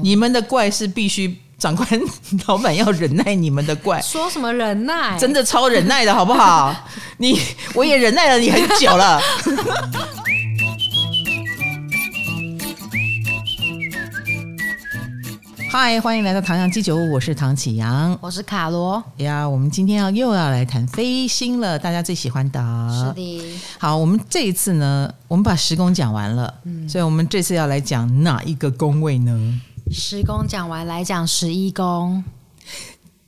你们的怪是必须长官 老板要忍耐你们的怪。说什么忍耐？真的超忍耐的好不好？你我也忍耐了你很久了。嗨，欢迎来到唐阳鸡酒屋，我是唐启阳，我是卡罗呀。我们今天要又要来谈飞星了，大家最喜欢的。是的。好，我们这一次呢，我们把十宫讲完了，嗯，所以我们这次要来讲哪一个宫位呢？十宫讲完，来讲十一宫。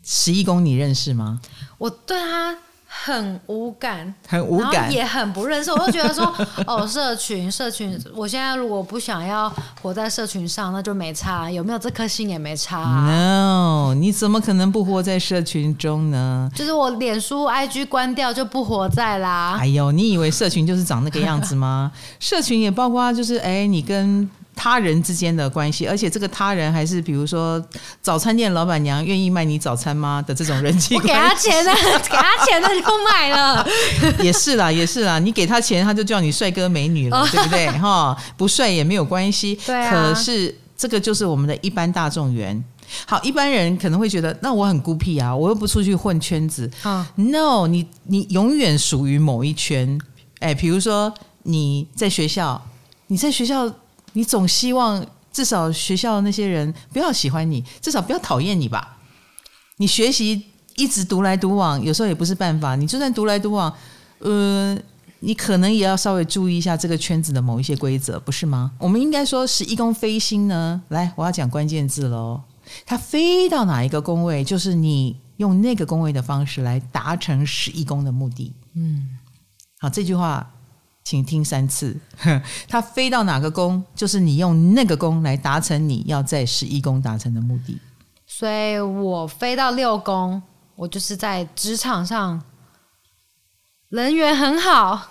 十一宫你认识吗？我对他。很无感，很无感，也很不认识。我就觉得说，哦，社群，社群，我现在如果不想要活在社群上，那就没差，有没有这颗心也没差啊。No，你怎么可能不活在社群中呢？就是我脸书、IG 关掉就不活在啦。哎呦，你以为社群就是长那个样子吗？社群也包括就是，哎，你跟。他人之间的关系，而且这个他人还是比如说早餐店老板娘愿意卖你早餐吗的这种人际 关系。我 给他钱呢，给他钱他就买了。也是啦，也是啦，你给他钱他就叫你帅哥美女了，对不对？哈，不帅也没有关系。对啊。可是这个就是我们的一般大众缘。好，一般人可能会觉得，那我很孤僻啊，我又不出去混圈子。嗯。No，你你永远属于某一圈。哎，比如说你在学校，你在学校。你总希望至少学校的那些人不要喜欢你，至少不要讨厌你吧？你学习一直独来独往，有时候也不是办法。你就算独来独往，呃，你可能也要稍微注意一下这个圈子的某一些规则，不是吗？我们应该说十一宫飞星呢，来，我要讲关键字喽。它飞到哪一个宫位，就是你用那个宫位的方式来达成十一宫的目的。嗯，好，这句话。请听三次，它飞到哪个宫，就是你用那个宫来达成你要在十一宫达成的目的。所以我飞到六宫，我就是在职场上人缘很好。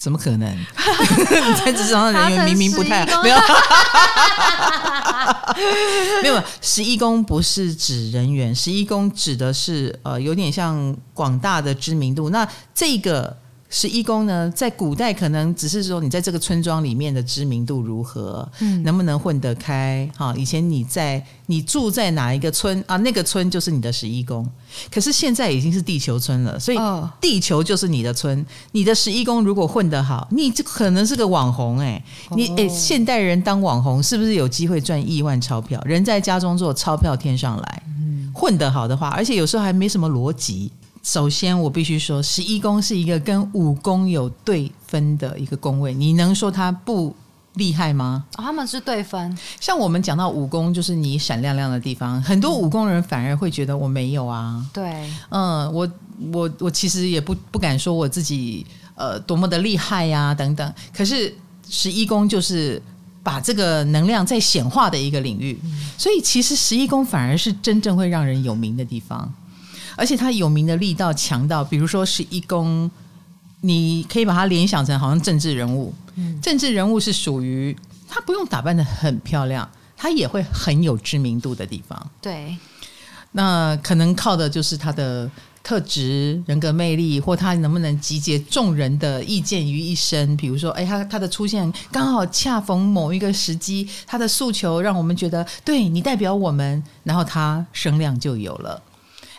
怎么可能？你在职场上人缘明明不太好。没有，没有。十一宫不是指人缘，十一宫指的是呃，有点像广大的知名度。那这个。十一宫呢，在古代可能只是说你在这个村庄里面的知名度如何，嗯，能不能混得开？哈，以前你在你住在哪一个村啊？那个村就是你的十一宫。可是现在已经是地球村了，所以地球就是你的村。你的十一宫如果混得好，你就可能是个网红哎、欸。你哎，现代人当网红是不是有机会赚亿万钞票？人在家中坐，钞票天上来。混得好的话，而且有时候还没什么逻辑。首先，我必须说，十一宫是一个跟五宫有对分的一个宫位。你能说它不厉害吗？哦，他们是对分。像我们讲到五宫，就是你闪亮亮的地方。很多五宫人反而会觉得我没有啊。对，嗯，我我我其实也不不敢说我自己呃多么的厉害呀、啊、等等。可是十一宫就是把这个能量在显化的一个领域，所以其实十一宫反而是真正会让人有名的地方。而且他有名的力道强到，比如说十一宫，你可以把它联想成好像政治人物。嗯，政治人物是属于他不用打扮的很漂亮，他也会很有知名度的地方。对，那可能靠的就是他的特质、人格魅力，或他能不能集结众人的意见于一身。比如说，哎，他他的出现刚好恰逢某一个时机，他的诉求让我们觉得对你代表我们，然后他声量就有了。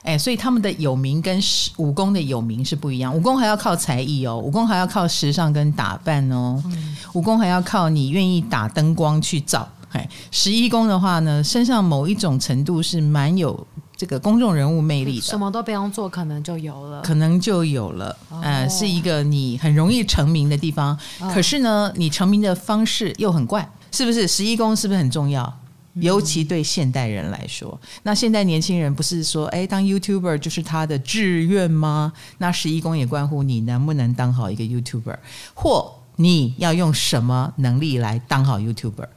哎，所以他们的有名跟武功的有名是不一样。武功还要靠才艺哦，武功还要靠时尚跟打扮哦，嗯、五宫还要靠你愿意打灯光去照。哎，十一宫的话呢，身上某一种程度是蛮有这个公众人物魅力的，什么都不用做，可能就有了，可能就有了。哎、哦，是一个你很容易成名的地方。哦、可是呢，你成名的方式又很怪，是不是？十一宫是不是很重要？尤其对现代人来说，那现代年轻人不是说，哎，当 YouTuber 就是他的志愿吗？那十一宫也关乎你能不能当好一个 YouTuber，或你要用什么能力来当好 YouTuber？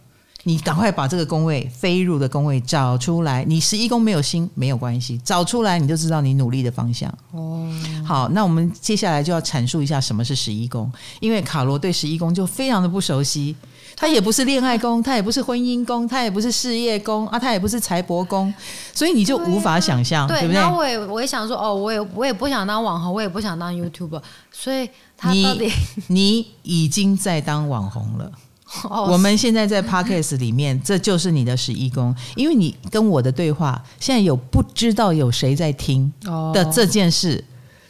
你赶快把这个宫位飞入的宫位找出来。你十一宫没有星没有关系，找出来你就知道你努力的方向。哦，好，那我们接下来就要阐述一下什么是十一宫，因为卡罗对十一宫就非常的不熟悉。他也不是恋爱宫，他也不是婚姻宫，他也不是事业宫啊，他也不是财帛宫，所以你就无法想象，对，啊、对不对？那我也我也想说，哦，我也我也不想当网红，我也不想当 YouTuber，所以他到底你你已经在当网红了，我们现在在 Podcast 里面，这就是你的十一宫，因为你跟我的对话，现在有不知道有谁在听的这件事，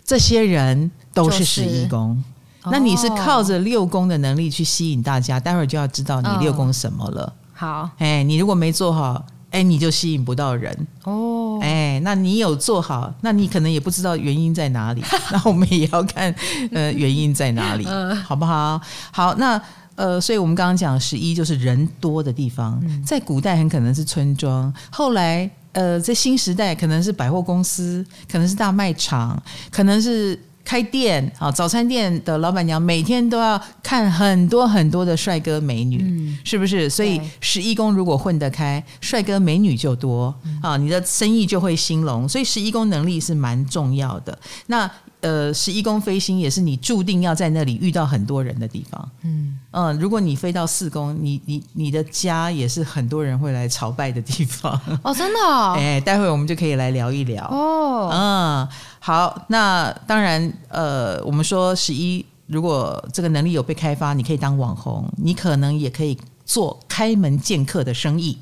这些人都是。十一宫。那你是靠着六宫的能力去吸引大家，待会儿就要知道你六宫什么了。好，哎，你如果没做好，哎，你就吸引不到人。哦，哎，那你有做好，那你可能也不知道原因在哪里。那我们也要看，呃，原因在哪里，好不好？好，那呃，所以我们刚刚讲十一就是人多的地方，在古代很可能是村庄，后来呃，在新时代可能是百货公司，可能是大卖场，可能是。开店啊，早餐店的老板娘每天都要看很多很多的帅哥美女，嗯、是不是？所以十一宫如果混得开，帅哥美女就多啊，你的生意就会兴隆。所以十一宫能力是蛮重要的。那呃，十一宫飞星也是你注定要在那里遇到很多人的地方。嗯嗯，如果你飞到四宫，你你你的家也是很多人会来朝拜的地方。哦，真的、哦？哎，待会我们就可以来聊一聊。哦，嗯。好，那当然，呃，我们说十一，如果这个能力有被开发，你可以当网红，你可能也可以做开门见客的生意，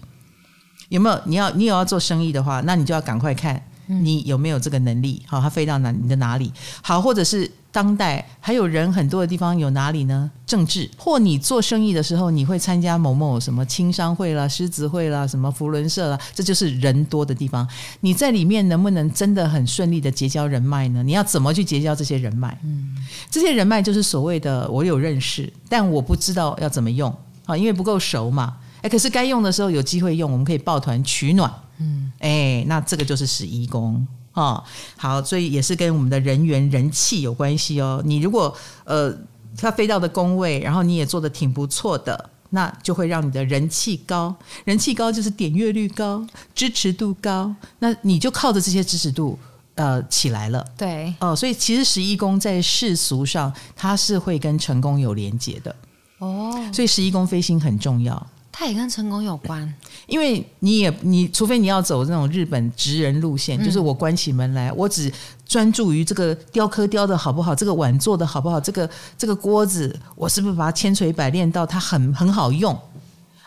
有没有？你要你有要做生意的话，那你就要赶快看。你有没有这个能力？好，它飞到哪你的哪里？好，或者是当代还有人很多的地方有哪里呢？政治，或你做生意的时候，你会参加某某什么青商会啦、狮子会啦、什么福伦社啦，这就是人多的地方。你在里面能不能真的很顺利的结交人脉呢？你要怎么去结交这些人脉？嗯，这些人脉就是所谓的我有认识，但我不知道要怎么用啊，因为不够熟嘛。哎，可是该用的时候有机会用，我们可以抱团取暖。嗯，哎，那这个就是十一宫哦。好，所以也是跟我们的人缘、人气有关系哦。你如果呃，他飞到的宫位，然后你也做的挺不错的，那就会让你的人气高。人气高就是点阅率高，支持度高，那你就靠着这些支持度呃起来了。对，哦，所以其实十一宫在世俗上，它是会跟成功有连结的。哦，所以十一宫飞星很重要。它也跟成功有关，因为你也你除非你要走那种日本职人路线，嗯、就是我关起门来，我只专注于这个雕刻雕的好不好，这个碗做的好不好，这个这个锅子我是不是把它千锤百炼到它很很好用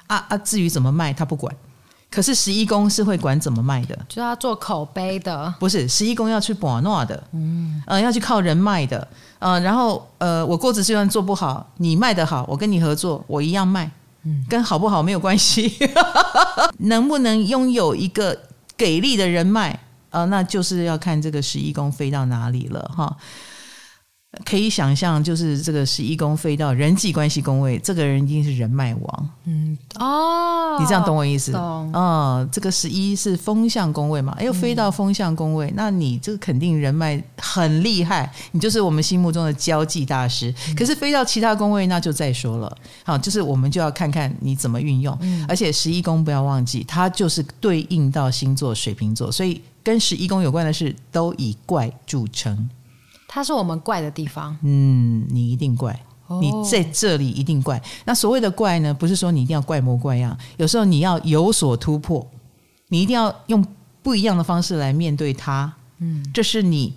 啊啊！至于怎么卖，他不管。可是十一宫是会管怎么卖的，就是要做口碑的，不是十一宫要去把诺的，嗯呃要去靠人脉的，呃然后呃我锅子虽然做不好，你卖的好，我跟你合作，我一样卖。跟好不好没有关系，能不能拥有一个给力的人脉啊？那就是要看这个十一宫飞到哪里了哈。可以想象，就是这个十一宫飞到人际关系宫位，这个人一定是人脉王。嗯，哦，你这样懂我意思？懂。哦，这个十一是风向宫位嘛？哎，又飞到风向宫位，嗯、那你这个肯定人脉很厉害，你就是我们心目中的交际大师。嗯、可是飞到其他宫位，那就再说了。好，就是我们就要看看你怎么运用。嗯、而且十一宫不要忘记，它就是对应到星座水瓶座，所以跟十一宫有关的事都以怪著称。它是我们怪的地方，嗯，你一定怪，你在这里一定怪。哦、那所谓的怪呢，不是说你一定要怪模怪样，有时候你要有所突破，你一定要用不一样的方式来面对它。嗯，这是你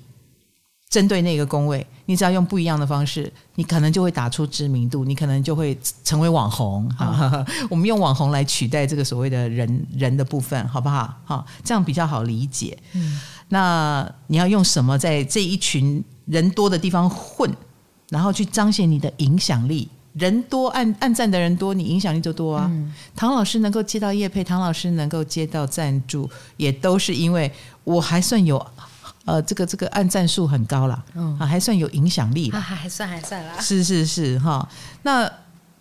针对那个工位，你只要用不一样的方式，你可能就会打出知名度，你可能就会成为网红。哦、我们用网红来取代这个所谓的人人的部分，好不好？好，这样比较好理解。嗯，那你要用什么在这一群人多的地方混，然后去彰显你的影响力。人多按按赞的人多，你影响力就多啊。嗯、唐老师能够接到叶配，唐老师能够接到赞助，也都是因为我还算有呃这个这个按赞数很高啦，嗯、啊还算有影响力，还还算还算啦。是是是哈，那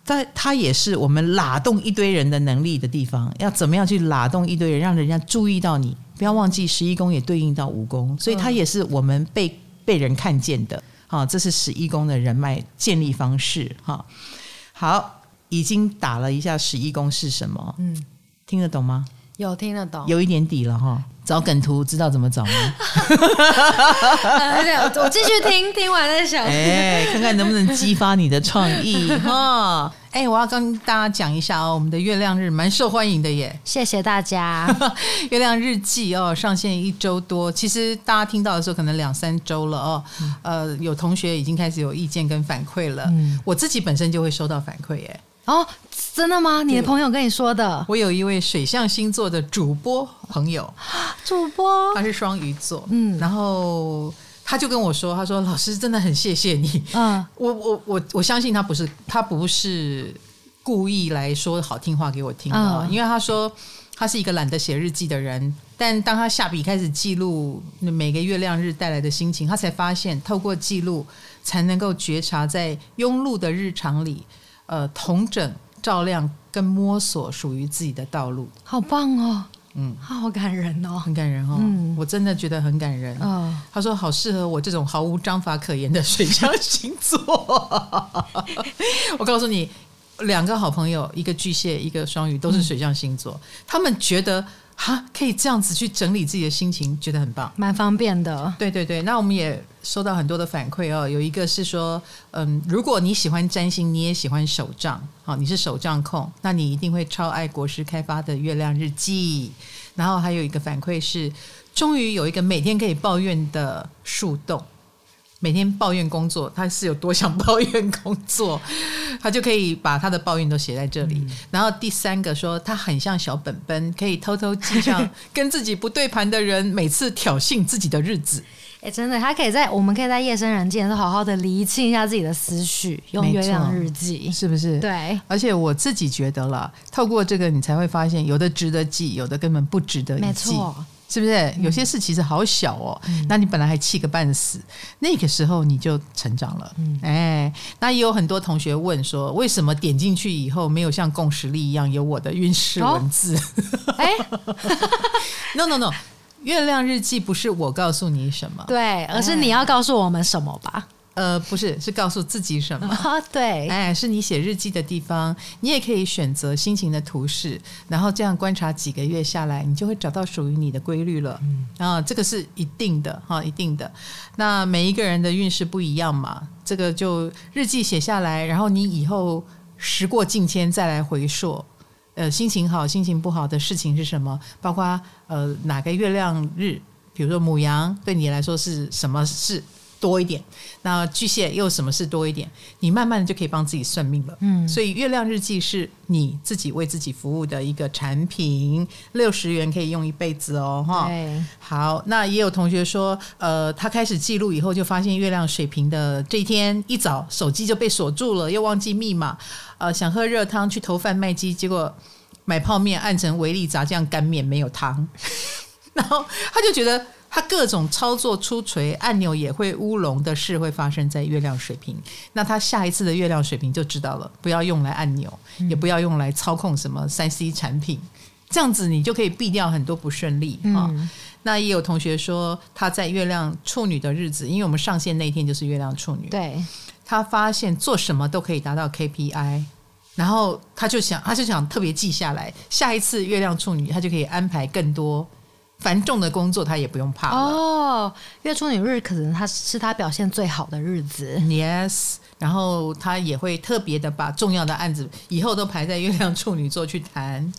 在他也是我们拉动一堆人的能力的地方，要怎么样去拉动一堆人，让人家注意到你？不要忘记十一宫也对应到五宫，所以它也是我们被。被人看见的，哈，这是十一宫的人脉建立方式，哈。好，已经打了一下十一宫是什么，嗯，听得懂吗？有听得懂，有一点底了哈。找梗图知道怎么找吗？我继续听，听完再想，哎，看看能不能激发你的创意哈。哎，我要跟大家讲一下哦，我们的月亮日蛮受欢迎的耶，谢谢大家。月亮日记哦，上线一周多，其实大家听到的时候可能两三周了哦。嗯、呃，有同学已经开始有意见跟反馈了，嗯、我自己本身就会收到反馈耶。哦。真的吗？你的朋友跟你说的？我有一位水象星座的主播朋友，主播？他是双鱼座，嗯，然后他就跟我说，他说老师真的很谢谢你，嗯，我我我我相信他不是他不是故意来说好听话给我听的，嗯，因为他说他是一个懒得写日记的人，但当他下笔开始记录每个月亮日带来的心情，他才发现透过记录才能够觉察在庸碌的日常里，呃，同整。照亮跟摸索属于自己的道路，好棒哦！嗯，好感人哦，很感人哦。嗯，我真的觉得很感人。嗯，他说好适合我这种毫无章法可言的水象星座。我告诉你，两个好朋友，一个巨蟹，一个双鱼，都是水象星座，嗯，他们觉得。哈，可以这样子去整理自己的心情，觉得很棒，蛮方便的。对对对，那我们也收到很多的反馈哦。有一个是说，嗯，如果你喜欢占星，你也喜欢手账，好，你是手账控，那你一定会超爱国师开发的月亮日记。然后还有一个反馈是，终于有一个每天可以抱怨的树洞。每天抱怨工作，他是有多想抱怨工作，他就可以把他的抱怨都写在这里。嗯、然后第三个说，他很像小本本，可以偷偷记上 跟自己不对盘的人每次挑衅自己的日子。哎，真的，他可以在我们可以在夜深人静的时候好好的理清一下自己的思绪，用月亮日记，是不是？对。而且我自己觉得了，透过这个，你才会发现有的值得记，有的根本不值得一记。没错。是不是有些事其实好小哦？嗯、那你本来还气个半死，那个时候你就成长了。嗯、哎，那也有很多同学问说，为什么点进去以后没有像共识力一样有我的运势文字？哎，no no no，月亮日记不是我告诉你什么，对，而是你要告诉我们什么吧。呃，不是，是告诉自己什么？啊，对，哎，是你写日记的地方，你也可以选择心情的图示，然后这样观察几个月下来，你就会找到属于你的规律了。嗯，啊，这个是一定的，哈，一定的。那每一个人的运势不一样嘛，这个就日记写下来，然后你以后时过境迁再来回溯，呃，心情好、心情不好的事情是什么？包括呃哪个月亮日，比如说母羊，对你来说是什么事？多一点，那巨蟹又什么事多一点？你慢慢的就可以帮自己算命了。嗯，所以月亮日记是你自己为自己服务的一个产品，六十元可以用一辈子哦，哈。好，那也有同学说，呃，他开始记录以后，就发现月亮水平的这一天一早手机就被锁住了，又忘记密码，呃，想喝热汤去投贩卖机，结果买泡面按成维力炸酱干面没有汤，然后他就觉得。他各种操作出锤，按钮也会乌龙的事会发生在月亮水平。那他下一次的月亮水平就知道了，不要用来按钮，嗯、也不要用来操控什么三 C 产品，这样子你就可以避掉很多不顺利啊、嗯哦。那也有同学说他在月亮处女的日子，因为我们上线那天就是月亮处女，对，他发现做什么都可以达到 KPI，然后他就想，他就想特别记下来，下一次月亮处女他就可以安排更多。繁重的工作他也不用怕哦。月处女日可能他是他表现最好的日子，yes。然后他也会特别的把重要的案子以后都排在月亮处女座去谈。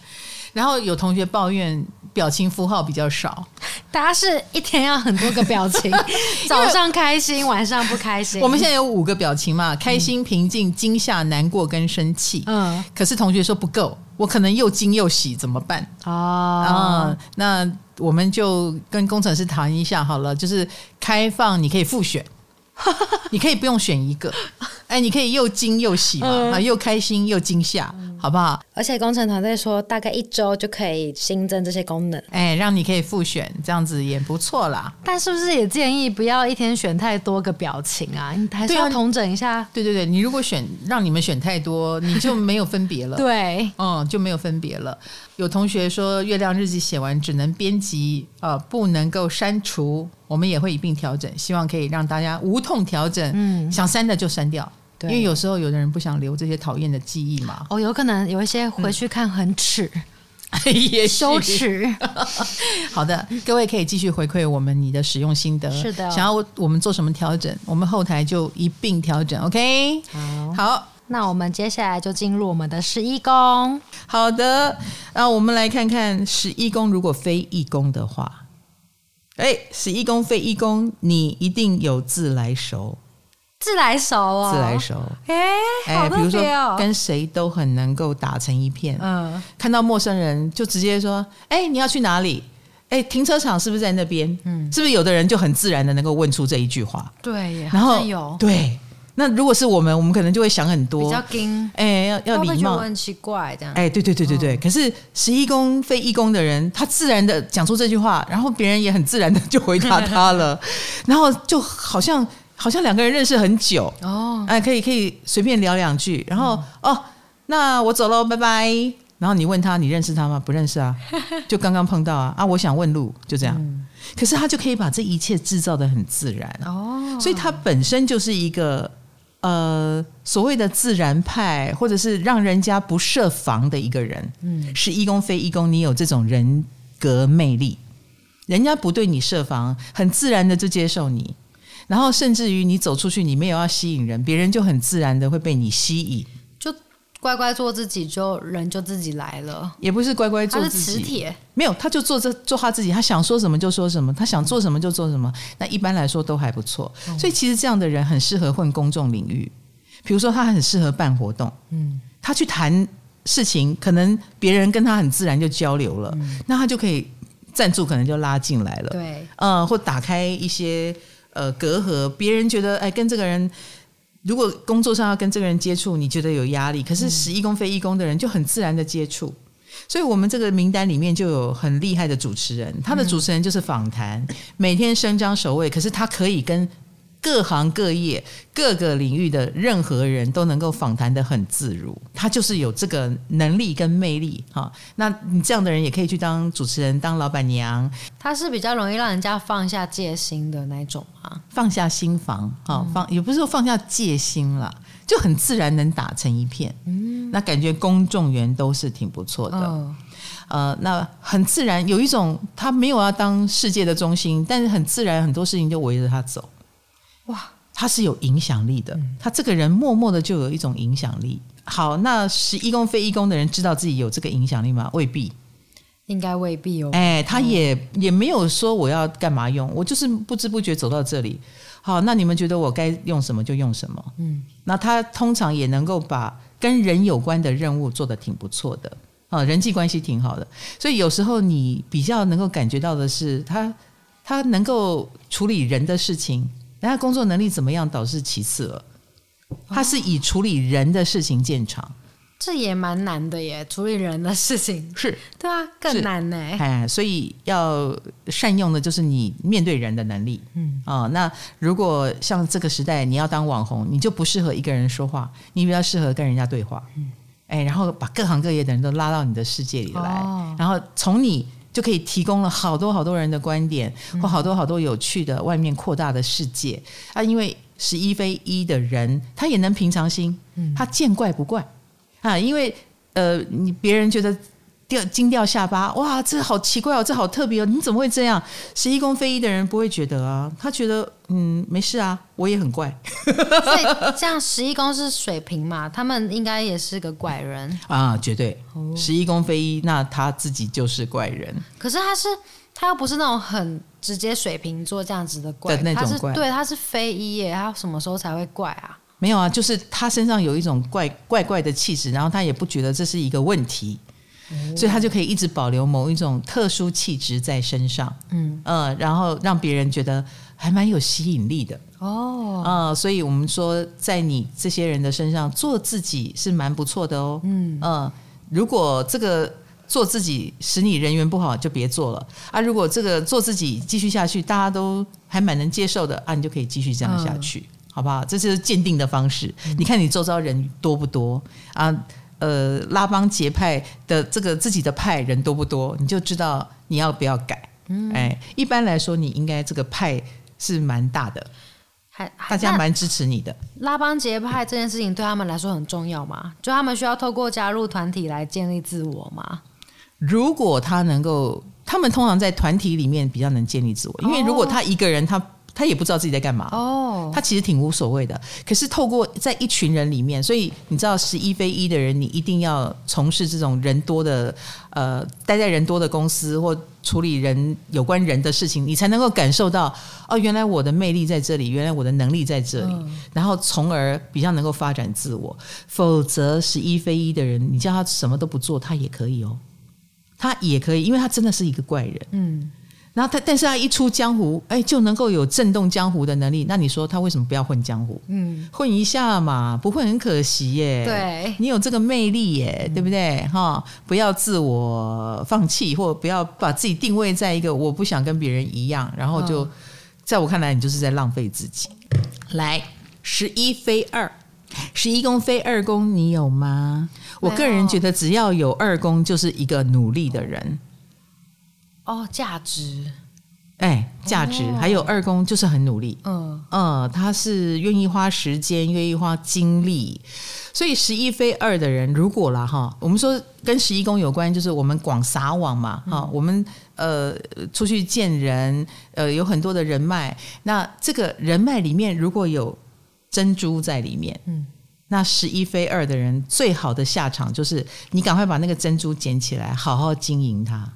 然后有同学抱怨表情符号比较少，大家是一天要很多个表情，早上开心，晚上不开心。我们现在有五个表情嘛？开心、平静、惊吓、难过跟生气。嗯，可是同学说不够，我可能又惊又喜，怎么办？哦，嗯，那我们就跟工程师谈一下好了，就是开放，你可以复选。你可以不用选一个，哎，你可以又惊又喜嘛，啊、嗯，又开心又惊吓，好不好？而且工程团队说，大概一周就可以新增这些功能，哎，让你可以复选，这样子也不错啦。但是不是也建议不要一天选太多个表情啊？你还是要统整一下。对对对，你如果选让你们选太多，你就没有分别了。对，嗯，就没有分别了。有同学说，月亮日记写完只能编辑，呃，不能够删除。我们也会一并调整，希望可以让大家无痛调整。嗯，想删的就删掉，对，因为有时候有的人不想留这些讨厌的记忆嘛。哦，有可能有一些回去看很耻，嗯、也羞耻。好的，各位可以继续回馈我们你的使用心得。是的，想要我们做什么调整，我们后台就一并调整。OK，好，好。那我们接下来就进入我们的十一宫。好的，那我们来看看十一宫，如果非一宫的话，哎，十一宫非一宫，你一定有自来熟。自来熟哦，自来熟。哎、欸，好特别哦。比如说跟谁都很能够打成一片。嗯，看到陌生人就直接说：“哎、欸，你要去哪里？哎、欸，停车场是不是在那边？嗯，是不是有的人就很自然的能够问出这一句话？对，然后有对。”那如果是我们，我们可能就会想很多，比较惊，哎、欸，要要礼貌，很奇怪这样，哎、欸，对对对对对。哦、可是十一宫非一宫的人，他自然的讲出这句话，然后别人也很自然的就回答他了，然后就好像好像两个人认识很久。哦，哎、欸，可以可以随便聊两句，然后、嗯、哦，那我走喽，拜拜。然后你问他，你认识他吗？不认识啊，就刚刚碰到啊。啊，我想问路，就这样。嗯、可是他就可以把这一切制造的很自然哦，所以他本身就是一个。呃，所谓的自然派，或者是让人家不设防的一个人，嗯，是一宫非一宫，你有这种人格魅力，人家不对你设防，很自然的就接受你，然后甚至于你走出去，你没有要吸引人，别人就很自然的会被你吸引。乖乖做自己，就人就自己来了。也不是乖乖做自己，是没有，他就做这做他自己，他想说什么就说什么，他想做什么就做什么。那一般来说都还不错。所以其实这样的人很适合混公众领域，比如说他很适合办活动，嗯，他去谈事情，可能别人跟他很自然就交流了，那他就可以赞助，可能就拉进来了，对，呃，或打开一些呃隔阂，别人觉得哎跟这个人。如果工作上要跟这个人接触，你觉得有压力，可是十一宫非一宫的人就很自然的接触，所以我们这个名单里面就有很厉害的主持人，他的主持人就是访谈，每天伸张守卫，可是他可以跟。各行各业、各个领域的任何人都能够访谈的很自如，他就是有这个能力跟魅力哈。那你这样的人也可以去当主持人、当老板娘。他是比较容易让人家放下戒心的那种啊，放下心防哈，放也不是说放下戒心了，就很自然能打成一片。嗯，那感觉公众缘都是挺不错的。哦、呃，那很自然有一种他没有要当世界的中心，但是很自然很多事情就围着他走。哇，他是有影响力的，嗯、他这个人默默的就有一种影响力。好，那十一宫非一宫的人知道自己有这个影响力吗？未必，应该未必哦。哎，他也、嗯、也没有说我要干嘛用，我就是不知不觉走到这里。好，那你们觉得我该用什么就用什么。嗯，那他通常也能够把跟人有关的任务做得挺不错的啊，人际关系挺好的。所以有时候你比较能够感觉到的是，他他能够处理人的事情。他工作能力怎么样倒是其次了，他是以处理人的事情见长，这也蛮难的耶。处理人的事情是对啊，更难呢。哎，所以要善用的就是你面对人的能力。嗯啊、哦，那如果像这个时代，你要当网红，你就不适合一个人说话，你比较适合跟人家对话。嗯，哎，然后把各行各业的人都拉到你的世界里来，哦、然后从你。就可以提供了好多好多人的观点，或好多好多有趣的外面扩大的世界啊！因为十一非一的人，他也能平常心，他见怪不怪啊！因为呃，你别人觉得。掉惊掉下巴，哇，这好奇怪哦，这好特别哦，你怎么会这样？十一宫非一的人不会觉得啊，他觉得嗯没事啊，我也很怪。所以这样十一宫是水瓶嘛，他们应该也是个怪人啊，绝对。十一宫非一，那他自己就是怪人。可是他是他又不是那种很直接水瓶座这样子的怪的那种怪，对，他是非一耶，他什么时候才会怪啊？没有啊，就是他身上有一种怪怪怪的气质，然后他也不觉得这是一个问题。所以他就可以一直保留某一种特殊气质在身上，嗯。呃，然后让别人觉得还蛮有吸引力的。哦，呃，所以我们说在你这些人的身上做自己是蛮不错的哦，嗯。呃，如果这个做自己使你人缘不好，就别做了。啊。如果这个做自己继续下去，大家都还蛮能接受的啊，你就可以继续这样下去，嗯、好不好？这是鉴定的方式。嗯、你看你周遭人多不多？啊？呃，拉帮结派的这个自己的派人多不多，你就知道你要不要改。嗯，哎，一般来说，你应该这个派是蛮大的，还大家蛮支持你的。拉帮结派这件事情对他们来说很重要吗？就他们需要透过加入团体来建立自我吗？如果他能够，他们通常在团体里面比较能建立自我，因为如果他一个人他他也不知道自己在干嘛。哦，他其实挺无所谓的。可是透过在一群人里面，所以你知道，十一非一的人，你一定要从事这种人多的，呃，待在人多的公司或处理人有关人的事情，你才能够感受到哦，原来我的魅力在这里，原来我的能力在这里，嗯、然后从而比较能够发展自我。否则，十一非一的人，你叫他什么都不做，他也可以哦。他也可以，因为他真的是一个怪人。嗯，然后他，但是他一出江湖，哎，就能够有震动江湖的能力。那你说他为什么不要混江湖？嗯，混一下嘛，不会很可惜耶。对，你有这个魅力耶，嗯、对不对？哈，不要自我放弃，或不要把自己定位在一个我不想跟别人一样，然后就、哦、在我看来，你就是在浪费自己。来，十一非二，十一宫非二宫，你有吗？我个人觉得，只要有二宫，就是一个努力的人。哦，价值，哎，价值，还有二宫就是很努力。嗯嗯，他是愿意花时间，愿意花精力。所以十一非二的人，如果啦哈，我们说跟十一宫有关，就是我们广撒网嘛哈，我们呃出去见人，呃有很多的人脉。那这个人脉里面如果有珍珠在里面，嗯。那十一非二的人，最好的下场就是你赶快把那个珍珠捡起来，好好经营它。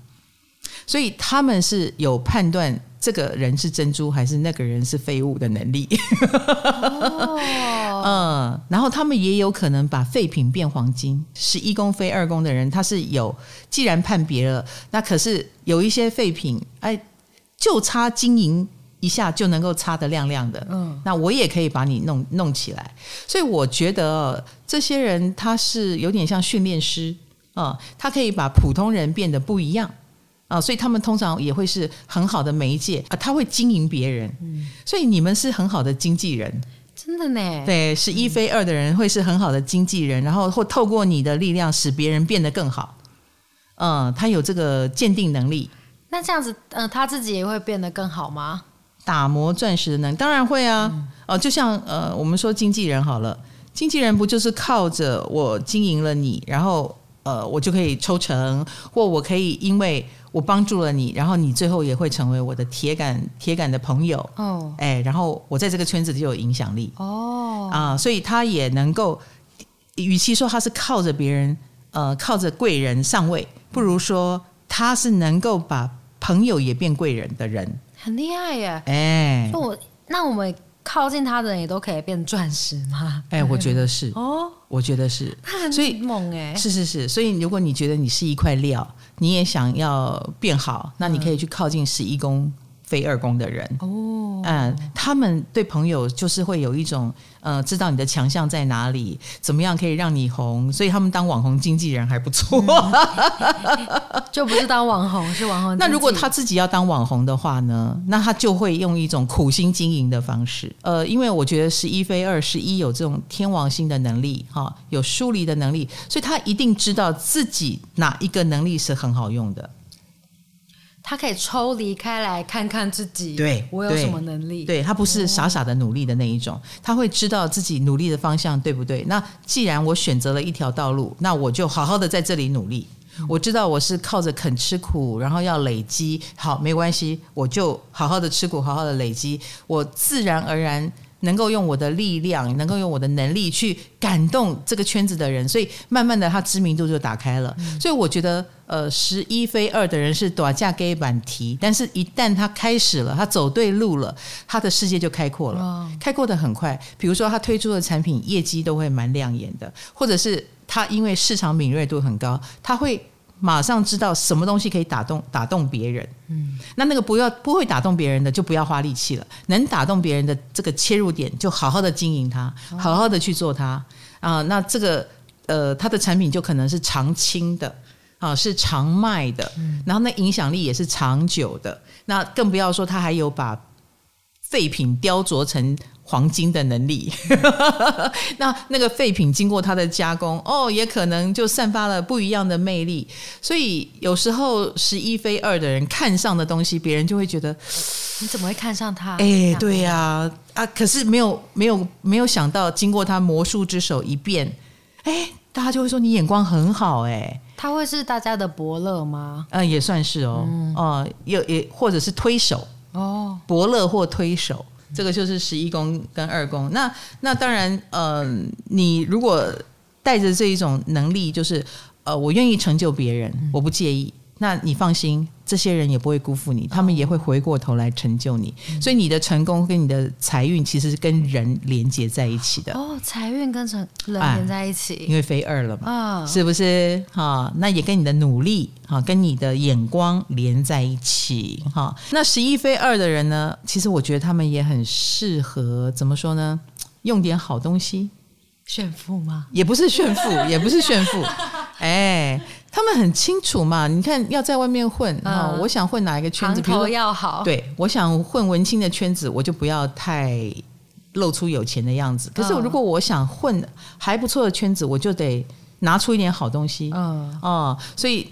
所以他们是有判断这个人是珍珠还是那个人是废物的能力。哦、嗯，然后他们也有可能把废品变黄金。十一宫非二宫的人，他是有既然判别了，那可是有一些废品，哎，就差经营。一下就能够擦得亮亮的，嗯，那我也可以把你弄弄起来，所以我觉得这些人他是有点像训练师啊，他可以把普通人变得不一样啊，所以他们通常也会是很好的媒介啊，他会经营别人，嗯，所以你们是很好的经纪人，真的呢，对，是一非二的人会是很好的经纪人，然后或透过你的力量使别人变得更好，嗯，他有这个鉴定能力，那这样子，嗯，他自己也会变得更好吗？打磨钻石的能力当然会啊，嗯、哦，就像呃，我们说经纪人好了，经纪人不就是靠着我经营了你，然后呃，我就可以抽成，或我可以因为我帮助了你，然后你最后也会成为我的铁杆铁杆的朋友。哦，哎，然后我在这个圈子里就有影响力。哦。啊，所以他也能够，与其说他是靠着别人，呃，靠着贵人上位，不如说他是能够把朋友也变贵人的人。很厉害耶！哎，那我那我们靠近他的人也都可以变钻石吗？哎，我觉得是。哦，我觉得是，所以猛哎，是是是，所以如果你觉得你是一块料，你也想要变好，那你可以去靠近十一宫非二宫的人哦，嗯，他们对朋友就是会有一种。呃，知道你的强项在哪里，怎么样可以让你红，所以他们当网红经纪人还不错，嗯、就不是当网红，是网红。那如果他自己要当网红的话呢？那他就会用一种苦心经营的方式。呃，因为我觉得十一非二，十一有这种天王星的能力，哈，有疏离的能力，所以他一定知道自己哪一个能力是很好用的。他可以抽离开来看看自己，对，我有什么能力？对，他不是傻傻的努力的那一种，哦、他会知道自己努力的方向对不对？那既然我选择了一条道路，那我就好好的在这里努力。嗯、我知道我是靠着肯吃苦，然后要累积，好，没关系，我就好好的吃苦，好好的累积，我自然而然。能够用我的力量，能够用我的能力去感动这个圈子的人，所以慢慢的他知名度就打开了。嗯、所以我觉得，呃，十一非二的人是短价给板提，但是一旦他开始了，他走对路了，他的世界就开阔了，哦、开阔的很快。比如说他推出的产品业绩都会蛮亮眼的，或者是他因为市场敏锐度很高，他会。马上知道什么东西可以打动打动别人，嗯，那那个不要不会打动别人的就不要花力气了，能打动别人的这个切入点就好好的经营它，好好的去做它啊、呃。那这个呃，它的产品就可能是常青的啊、呃，是常卖的，然后那影响力也是长久的。那更不要说它还有把废品雕琢成。黄金的能力，那那个废品经过它的加工，哦，也可能就散发了不一样的魅力。所以有时候十一非二的人看上的东西，别人就会觉得你怎么会看上他？哎，对呀，啊，啊，可是没有没有没有想到，经过他魔术之手一变，哎，大家就会说你眼光很好，哎，他会是大家的伯乐吗？嗯，也算是哦，哦，也也或者是推手哦。伯乐或推手，这个就是十一宫跟二宫。那那当然，呃，你如果带着这一种能力，就是呃，我愿意成就别人，我不介意。那你放心，这些人也不会辜负你，他们也会回过头来成就你。哦、所以你的成功跟你的财运其实是跟人连接在一起的。哦，财运跟成人连在一起，因为飞二了嘛，是不是？哈、哦，那也跟你的努力哈，跟你的眼光连在一起。哈、哦，那十一飞二的人呢？其实我觉得他们也很适合，怎么说呢？用点好东西炫富吗？也不是炫富，也不是炫富，哎。他们很清楚嘛，你看要在外面混啊，嗯、我想混哪一个圈子，比如要好，对，我想混文青的圈子，我就不要太露出有钱的样子。可是如果我想混还不错的圈子，我就得拿出一点好东西，嗯哦、嗯，所以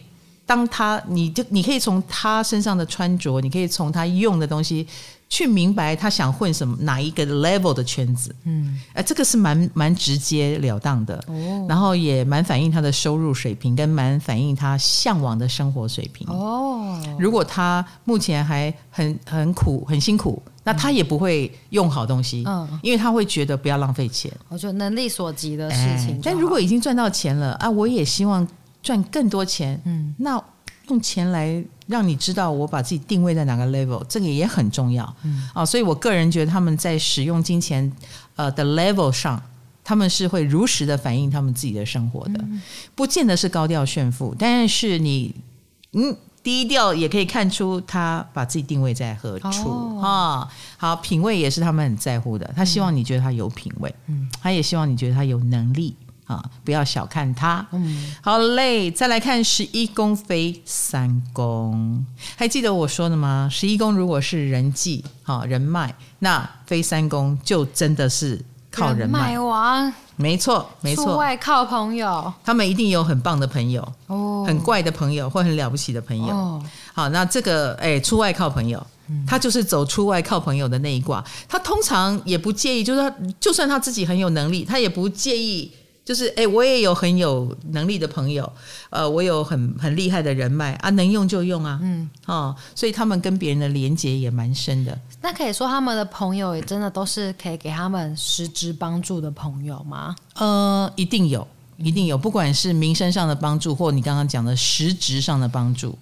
当他，你就你可以从他身上的穿着，你可以从他用的东西。去明白他想混什么哪一个 level 的圈子，嗯，哎，这个是蛮蛮直截了当的，哦，然后也蛮反映他的收入水平，跟蛮反映他向往的生活水平，哦。如果他目前还很很苦很辛苦，那他也不会用好东西，嗯，因为他会觉得不要浪费钱。我觉得能力所及的事情，哎，但如果已经赚到钱了啊，我也希望赚更多钱，嗯，那。用钱来让你知道我把自己定位在哪个 level，这个也很重要。嗯，啊，所以我个人觉得他们在使用金钱呃的 level 上，他们是会如实的反映他们自己的生活的，不见得是高调炫富，但是你嗯低调也可以看出他把自己定位在何处啊。哦，好，品味也是他们很在乎的，他希望你觉得他有品味，嗯，他也希望你觉得他有能力。啊，不要小看他。嗯，好嘞，再来看十一宫飞三宫，还记得我说的吗？十一宫如果是人际、哈人脉，那飞三宫就真的是靠人脉，人脉王。没错，没错，出外靠朋友，他们一定有很棒的朋友，哦，很怪的朋友或很了不起的朋友。哦，好，那这个哎，出外靠朋友，他就是走出外靠朋友的那一卦。他通常也不介意，就是他就算他自己很有能力，他也不介意。就是哎，我也有很有能力的朋友，呃，我有很很厉害的人脉啊，能用就用啊，嗯，哦，所以他们跟别人的连接也蛮深的。那可以说他们的朋友也真的都是可以给他们实质帮助的朋友吗？呃，一定有，一定有，不管是名声上的帮助，或你刚刚讲的实质上的帮助。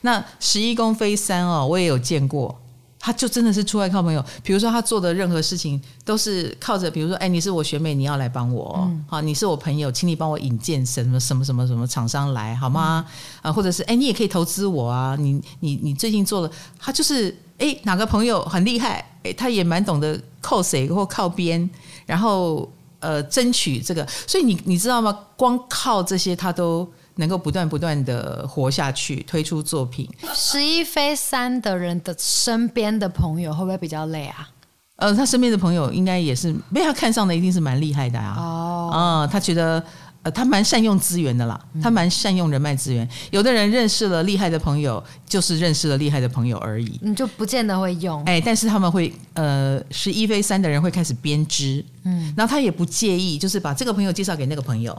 那十一宫飞三哦，我也有见过。他就真的是出来靠朋友，比如说他做的任何事情都是靠着，比如说，哎，你是我学妹，你要来帮我，嗯、好，你是我朋友，请你帮我引荐什么什么什么什么厂商来，好吗？嗯、啊，或者是，哎，你也可以投资我啊，你你你最近做了，他就是，哎，哪个朋友很厉害，哎，他也蛮懂得靠谁或靠边，然后呃，争取这个，所以你你知道吗？光靠这些，他都。能够不断不断的活下去，推出作品。十一飞三的人的身边的朋友会不会比较累啊？呃，他身边的朋友应该也是被他看上的，一定是蛮厉害的啊。哦，啊，他觉得呃，他蛮善用资源的啦，他蛮善用人脉资源。有的人认识了厉害的朋友，就是认识了厉害的朋友而已，你就不见得会用。哎，但是他们会呃，十一飞三的人会开始编织，嗯，然后他也不介意，就是把这个朋友介绍给那个朋友。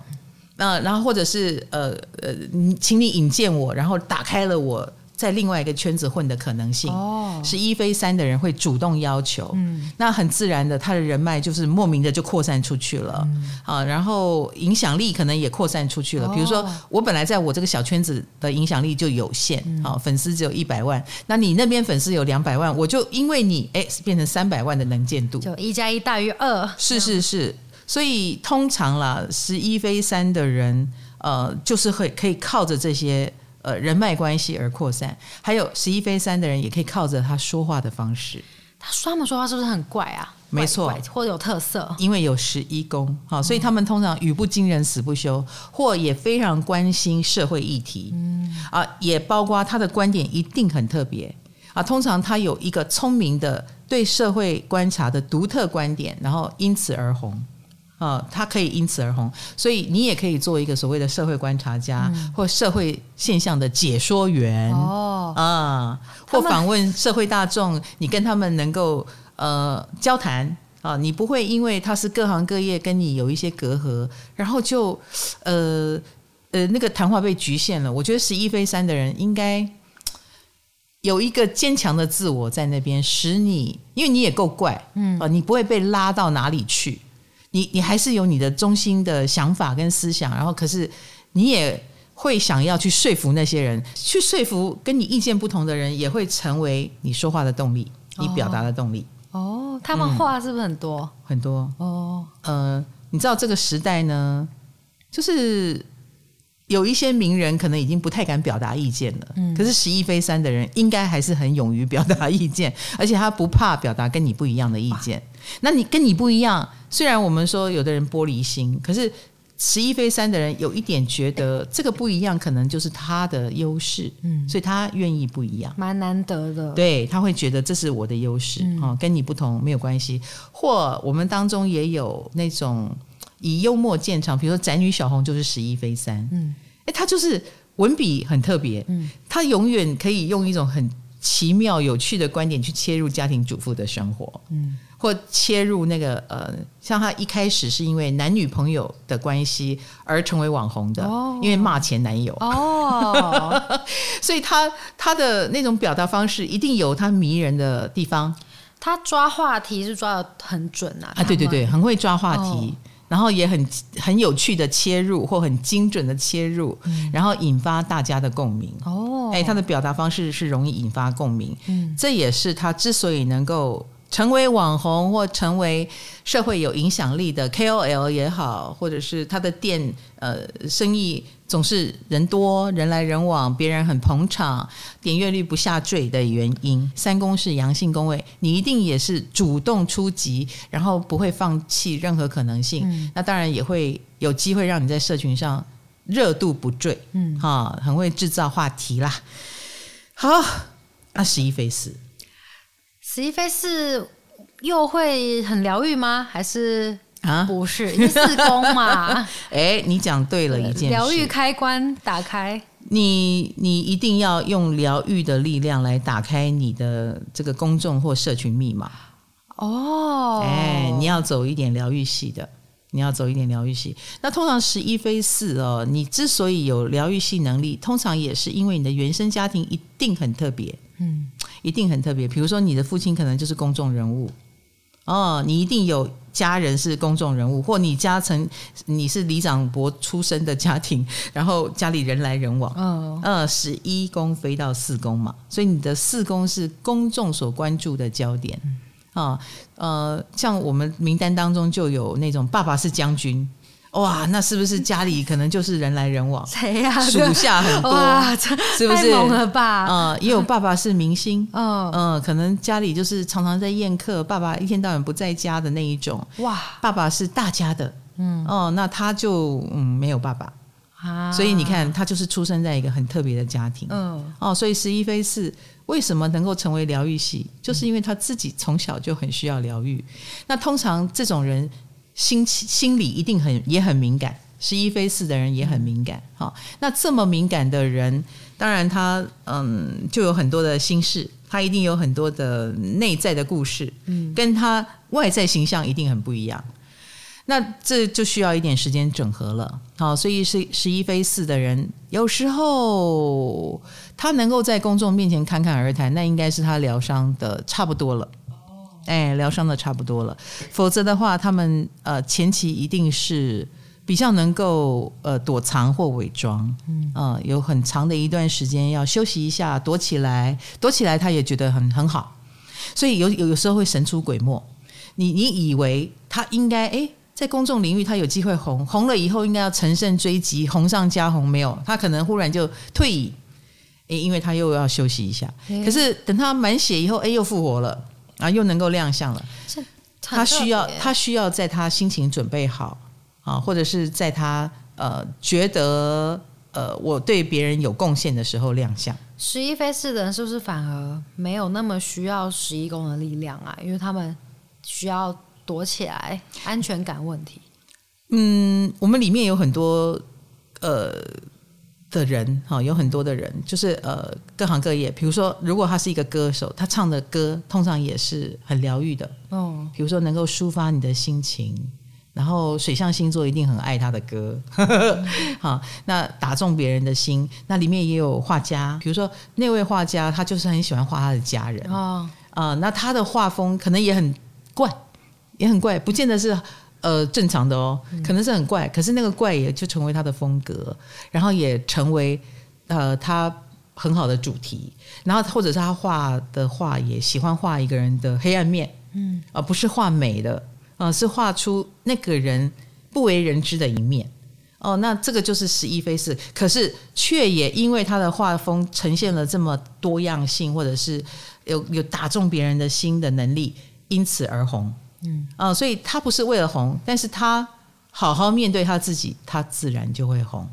那然后或者是呃呃，请你引荐我，然后打开了我在另外一个圈子混的可能性。哦，是一飞三的人会主动要求，嗯，那很自然的，他的人脉就是莫名的就扩散出去了，嗯、啊，然后影响力可能也扩散出去了。哦、比如说，我本来在我这个小圈子的影响力就有限，啊，粉丝只有一百万，那你那边粉丝有两百万，我就因为你哎变成三百万的能见度，就一加一大于二，是是是。所以通常啦，十一飞三的人，呃，就是会可以靠着这些呃人脉关系而扩散。还有十一飞三的人也可以靠着他说话的方式。他他们说话是不是很怪啊？没错，或者有特色。因为有十一宫，好，所以他们通常语不惊人死不休，或也非常关心社会议题。嗯啊，也包括他的观点一定很特别啊。通常他有一个聪明的对社会观察的独特观点，然后因此而红。啊，他可以因此而红，所以你也可以做一个所谓的社会观察家，嗯、或社会现象的解说员。哦。啊，或访问社会大众，你跟他们能够呃交谈。啊，你不会因为他是各行各业跟你有一些隔阂，然后就呃呃那个谈话被局限了。我觉得十一非三的人应该有一个坚强的自我在那边，使你，因为你也够怪，嗯。啊，你不会被拉到哪里去，你你还是有你的中心的想法跟思想，然后可是你也会想要去说服那些人，去说服跟你意见不同的人，也会成为你说话的动力，你表达的动力。哦，哦，他们话是不是很多？嗯，很多哦，呃，你知道这个时代呢，就是。有一些名人可能已经不太敢表达意见了，嗯，可是十一飞三的人应该还是很勇于表达意见，而且他不怕表达跟你不一样的意见。那你跟你不一样，虽然我们说有的人玻璃心，可是十一飞三的人有一点觉得这个不一样，可能就是他的优势，嗯，所以他愿意不一样，蛮难得的。对，他会觉得这是我的优势，嗯，哦，跟你不同没有关系。或我们当中也有那种。以幽默见长，比如说宅女小红就是十一飞三，嗯，哎，他就是文笔很特别，嗯，他永远可以用一种很奇妙有趣的观点去切入家庭主妇的生活，嗯，或切入那个呃，像他一开始是因为男女朋友的关系而成为网红的，哦，因为骂前男友，哦，所以他他的那种表达方式一定有他迷人的地方，他抓话题是抓的很准啊，啊，对对对，很会抓话题。哦然后也很很有趣的切入，或很精准的切入，嗯、然后引发大家的共鸣。哦，哎，他的表达方式是容易引发共鸣。嗯，这也是他之所以能够成为网红或成为社会有影响力的 KOL 也好，或者是他的店呃生意。总是人多人来人往，别人很捧场，点阅率不下坠的原因。三宫是阳性宫位，你一定也是主动出击，然后不会放弃任何可能性。嗯、那当然也会有机会让你在社群上热度不坠。嗯，哈，很会制造话题啦。好，那十一飞四，石一飞四又会很疗愈吗？还是？啊，不是，因为四宫嘛。哎，你讲对了一件事，疗愈开关打开。你你一定要用疗愈的力量来打开你的这个公众或社群密码。哦，哎，你要走一点疗愈系的，你要走一点疗愈系。那通常十一飞四哦，你之所以有疗愈系能力，通常也是因为你的原生家庭一定很特别，嗯，一定很特别。比如说你的父亲可能就是公众人物。哦，你一定有家人是公众人物，或你家曾你是李长伯出身的家庭，然后家里人来人往。嗯，呃，十一宫飞到四宫嘛，所以你的四宫是公众所关注的焦点。啊，呃，像我们名单当中就有那种爸爸是将军。哇，那是不是家里可能就是人来人往？谁呀？属下很多，是不是？太猛了吧？嗯，也有爸爸是明星，嗯嗯，可能家里就是常常在宴客，爸爸一天到晚不在家的那一种。哇，爸爸是大家的，嗯哦，那他就嗯没有爸爸啊，所以你看他就是出生在一个很特别的家庭，嗯哦，所以石一飞是为什么能够成为疗愈系，就是因为他自己从小就很需要疗愈。那通常这种人。心心理一定很也很敏感，十一非四的人也很敏感。好，那这么敏感的人，当然他嗯就有很多的心事，他一定有很多的内在的故事，嗯，跟他外在形象一定很不一样。那这就需要一点时间整合了。好，所以是十一非四的人，有时候他能够在公众面前侃侃而谈，那应该是他疗伤的差不多了。哎，疗伤的差不多了，否则的话，他们呃前期一定是比较能够呃躲藏或伪装，嗯、呃，有很长的一段时间要休息一下，躲起来，躲起来，他也觉得很很好，所以有有有时候会神出鬼没。你你以为他应该哎在公众领域他有机会红，红了以后应该要乘胜追击，红上加红，没有，他可能忽然就退因为他又要休息一下，可是等他满血以后，哎，又复活了。啊，又能够亮相了。他需要，他需要在他心情准备好啊，或者是在他呃觉得呃我对别人有贡献的时候亮相。十一飞四的人是不是反而没有那么需要十一宫的力量啊？因为他们需要躲起来，安全感问题。嗯，我们里面有很多呃。的人哈，有很多的人，就是呃各行各业。比如说，如果他是一个歌手，他唱的歌通常也是很疗愈的。哦，比如说能够抒发你的心情，然后水象星座一定很爱他的歌，好，那打中别人的心。那里面也有画家，比如说那位画家，他就是很喜欢画他的家人啊啊、呃，那他的画风可能也很怪，也很怪，不见得是呃正常的哦，可能是很怪，可是那个怪也就成为他的风格，然后也成为呃他很好的主题。然后或者是他画的画也喜欢画一个人的黑暗面，嗯，而不是画美的。啊、呃，是画出那个人不为人知的一面哦。那这个就是十一飞四，可是却也因为他的画风呈现了这么多样性，或者是有有打中别人的心的能力，因此而红。嗯啊、呃，所以他不是为了红，但是他好好面对他自己，他自然就会红。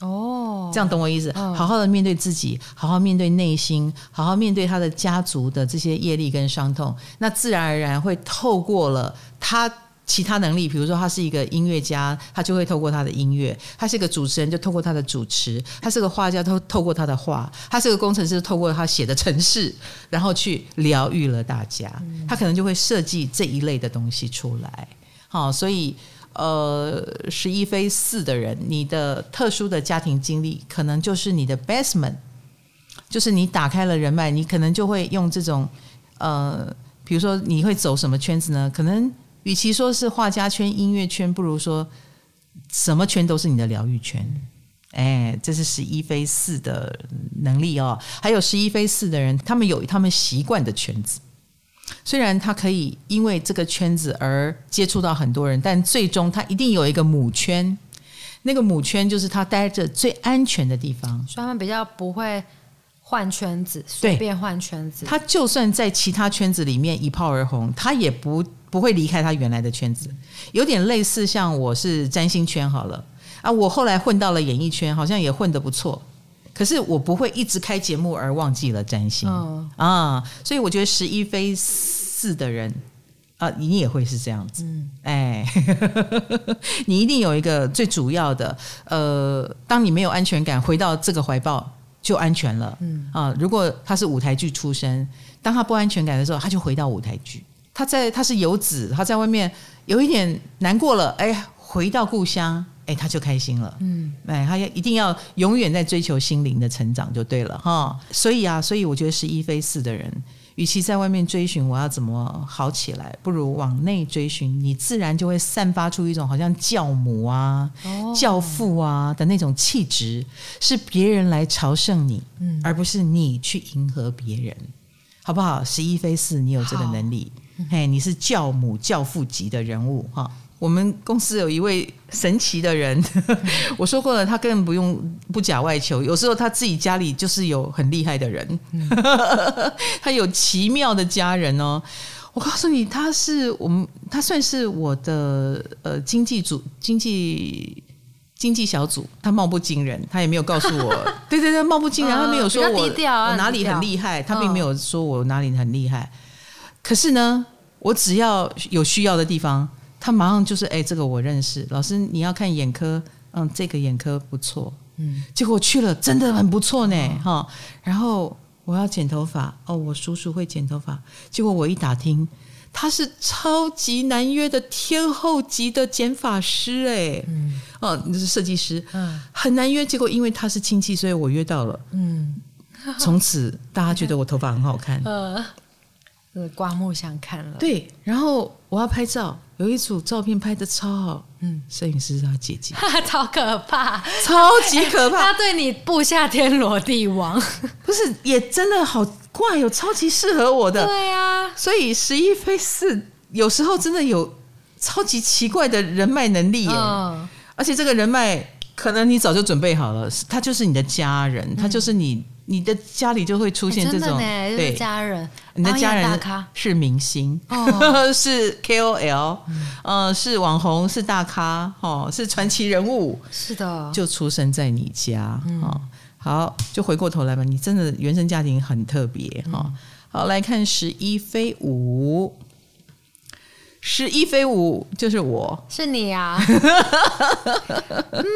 哦，这样懂我意思？哦、好好的面对自己，好好面对内心，好好面对他的家族的这些业力跟伤痛，那自然而然会透过了。他其他能力，比如说他是一个音乐家，他就会透过他的音乐；他是一个主持人，就透过他的主持；他是个画家，透透过他的画；他是个工程师，透过他写的城市，然后去疗愈了大家。他可能就会设计这一类的东西出来。好，所以呃，十一飞四的人，你的特殊的家庭经历，可能就是你的 basement，就是你打开了人脉，你可能就会用这种呃，比如说你会走什么圈子呢？可能。与其说是画家圈、音乐圈，不如说什么圈都是你的疗愈圈。哎，这是十一飞四的能力哦。还有十一飞四的人，他们有他们习惯的圈子。虽然他可以因为这个圈子而接触到很多人，但最终他一定有一个母圈。那个母圈就是他待着最安全的地方，所以他们比较不会换圈子，随便换圈子。他就算在其他圈子里面一炮而红，他也不。不会离开他原来的圈子，有点类似像我是占星圈好了啊，我后来混到了演艺圈，好像也混得不错。可是我不会一直开节目而忘记了占星、哦、啊，所以我觉得十一飞四的人啊，你也会是这样子。嗯、哎，你一定有一个最主要的，呃，当你没有安全感，回到这个怀抱就安全了。嗯啊，如果他是舞台剧出身，当他不安全感的时候，他就回到舞台剧。他在他是游子，他在外面有一点难过了，哎，回到故乡，哎，他就开心了。嗯，哎，他要一定要永远在追求心灵的成长就对了哈。所以啊，所以我觉得十一非四的人，与其在外面追寻我要怎么好起来，不如往内追寻，你自然就会散发出一种好像教母啊、哦、教父啊的那种气质，是别人来朝圣你，嗯，而不是你去迎合别人，好不好？十一非四，你有这个能力。嘿，你是教母教父级的人物哈！我们公司有一位神奇的人，我说过了，他根本不用不假外求，有时候他自己家里就是有很厉害的人，他有奇妙的家人哦。我告诉你，他是我们，他算是我的呃经济组经济经济小组，他貌不惊人，他也没有告诉我，对对对，貌不惊人，他没有说我我哪里很厉害，他并没有说我哪里很厉害。可是呢，我只要有需要的地方，他马上就是哎，这个我认识。老师，你要看眼科，嗯，这个眼科不错，嗯。结果我去了，真的很不错呢，哈、哦。然后我要剪头发，哦，我叔叔会剪头发。结果我一打听，他是超级难约的天后级的剪发师，哎，嗯，哦，那是设计师，嗯，很难约。结果因为他是亲戚，所以我约到了，嗯。从此大家觉得我头发很好看，嗯。呃，刮目相看了。对，然后我要拍照，有一组照片拍的超好。嗯，摄影师是他姐姐，超可怕，超级可怕。他对你布下天罗地网，不是也真的好怪，有超级适合我的。对啊，所以十一飞四有时候真的有超级奇怪的人脉能力耶。嗯，而且这个人脉可能你早就准备好了，他就是你的家人，他就是你。你的家里就会出现这种、欸、对。家人，你的家人是明星，哦、是 KOL，嗯、呃，是网红，是大咖，哦，是传奇人物，是的，就出生在你家，嗯、哦，好，就回过头来吧，你真的原生家庭很特别，哈、嗯，好，来看十一飞五。十一飞五就是我，是你呀、啊，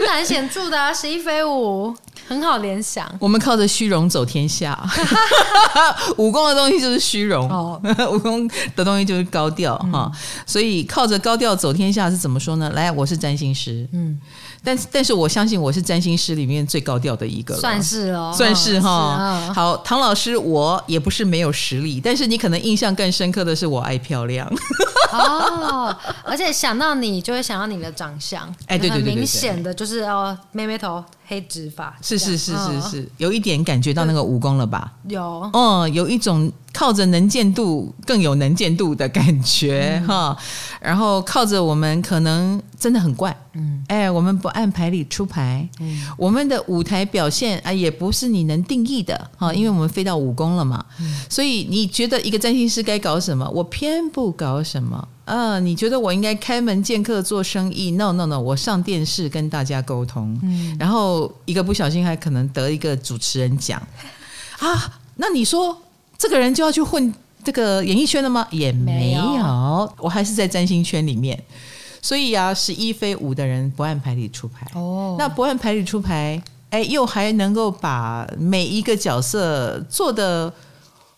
蛮显著的啊！十一飞五，很好联想。我们靠着虚荣走天下，武功的东西就是虚荣，哦、武功的东西就是高调哈、嗯。所以靠着高调走天下是怎么说呢？来，我是占星师，嗯。但但是我相信我是占星师里面最高调的一个了，算是哦，算是哈、哦。好，唐老师，我也不是没有实力，但是你可能印象更深刻的是我爱漂亮。哦，而且想到你就会想到你的长相，哎，对对对，对，很明显的就是哦，妹妹头。黑直发，是是是是是，有一点感觉到那个武功了吧？有，嗯，有一种靠着能见度更有能见度的感觉哈、嗯。然后靠着我们可能真的很怪，嗯，哎，我们不按牌理出牌，嗯，我们的舞台表现啊也不是你能定义的哈，因为我们飞到武功了嘛，嗯，所以你觉得一个占星师该搞什么？我偏不搞什么。啊，你觉得我应该开门见客做生意？No No No，我上电视跟大家沟通，嗯，然后一个不小心还可能得一个主持人奖 啊。那你说这个人就要去混这个演艺圈了吗？也没有，没有，我还是在占星圈里面。所以啊，十一飞五的人不按牌理出牌哦。那不按牌理出牌，哎，又还能够把每一个角色做的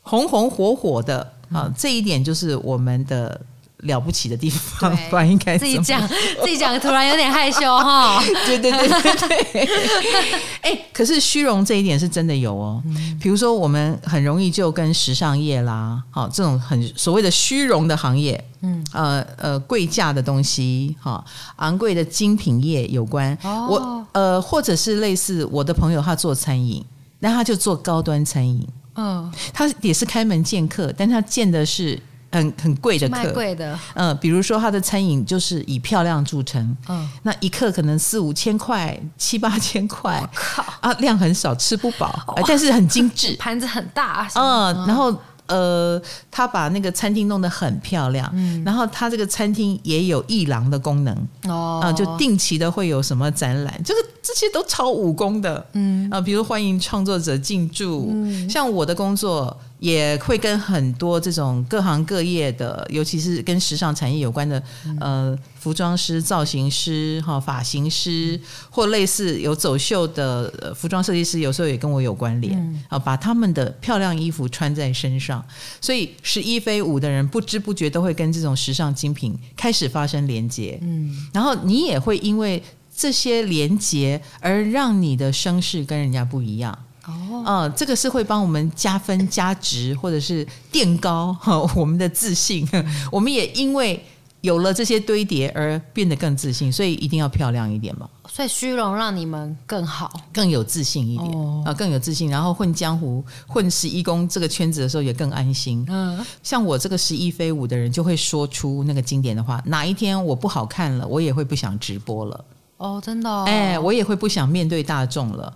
红红火火的啊，嗯，这一点就是我们的。了不起的地方，不然应该自己讲，自己讲，突然有点害羞哈。对对对对对。哎、欸，可是虚荣这一点是真的有哦。比如说，我们很容易就跟时尚业啦，好这种很所谓的虚荣的行业，嗯呃呃贵价的东西哈，昂贵的精品业有关。哦、我呃，或者是类似我的朋友，他做餐饮，那他就做高端餐饮。嗯，他也是开门见客，但他见的是。很很贵的客，贵的，嗯，比如说他的餐饮就是以漂亮著称，嗯，那一克可能四五千块、七八千块，靠。啊，量很少，吃不饱，但是很精致，盘子很大，嗯，然后。呃，他把那个餐厅弄得很漂亮，嗯，然后他这个餐厅也有艺廊的功能，哦，啊、呃，就定期的会有什么展览，这个这些都超武功的，嗯，啊、呃，比如欢迎创作者进驻，嗯，像我的工作也会跟很多这种各行各业的，尤其是跟时尚产业有关的，嗯、呃。服装师、造型师、哈发型师，或类似有走秀的服装设计师，有时候也跟我有关联。啊，嗯、把他们的漂亮衣服穿在身上，所以十一飞五的人不知不觉都会跟这种时尚精品开始发生连接，嗯，然后你也会因为这些连接而让你的声势跟人家不一样哦，嗯，这个是会帮我们加分加值，或者是垫高哈 我们的自信，我们也因为。有了这些堆叠而变得更自信，所以一定要漂亮一点嘛。所以虚荣让你们更好，更有自信一点啊、哦，更有自信。然后混江湖、混十一宫这个圈子的时候也更安心。嗯，像我这个十一飞舞的人，就会说出那个经典的话：哪一天我不好看了，我也会不想直播了。哦，真的、哦？哎，我也会不想面对大众了。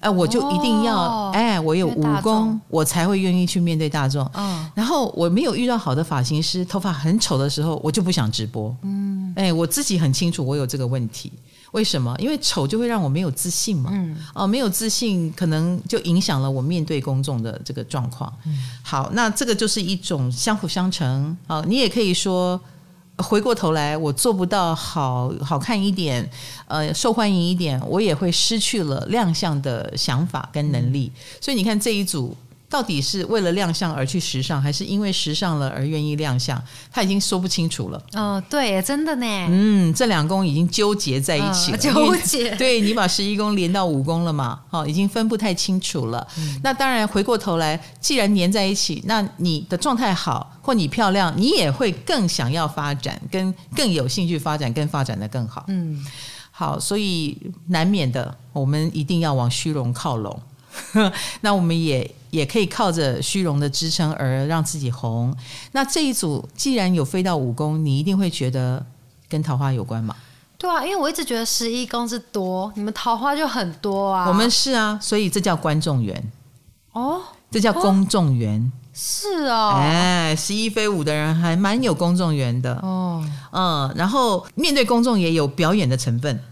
哎，我就一定要、哦、哎，我有武功，我才会愿意去面对大众。嗯，然后我没有遇到好的发型师，头发很丑的时候，我就不想直播。嗯，哎，我自己很清楚我有这个问题，为什么？因为丑就会让我没有自信嘛。嗯，哦，没有自信，可能就影响了我面对公众的这个状况。嗯，好，那这个就是一种相辅相成。啊，你也可以说。回过头来，我做不到好好看一点，呃，受欢迎一点，我也会失去了亮相的想法跟能力。嗯、所以你看这一组。到底是为了亮相而去时尚，还是因为时尚了而愿意亮相？他已经说不清楚了。哦，对，真的呢。嗯，这两宫已经纠结在一起了。纠结。对，你把十一宫连到五宫了嘛？好，已经分不太清楚了。嗯。那当然，回过头来，既然连在一起，那你的状态好，或你漂亮，你也会更想要发展，跟更有兴趣发展，跟发展的更好。嗯。好，所以难免的，我们一定要往虚荣靠拢。那我们也也可以靠着虚荣的支撑而让自己红。那这一组既然有飞到五宫，你一定会觉得跟桃花有关嘛？对啊，因为我一直觉得十一宫是多，你们桃花就很多啊。我们是啊，所以这叫观众缘哦，这叫公众缘。哦，是哦。哎，十一飞舞的人还蛮有公众缘的哦。嗯，然后面对公众也有表演的成分。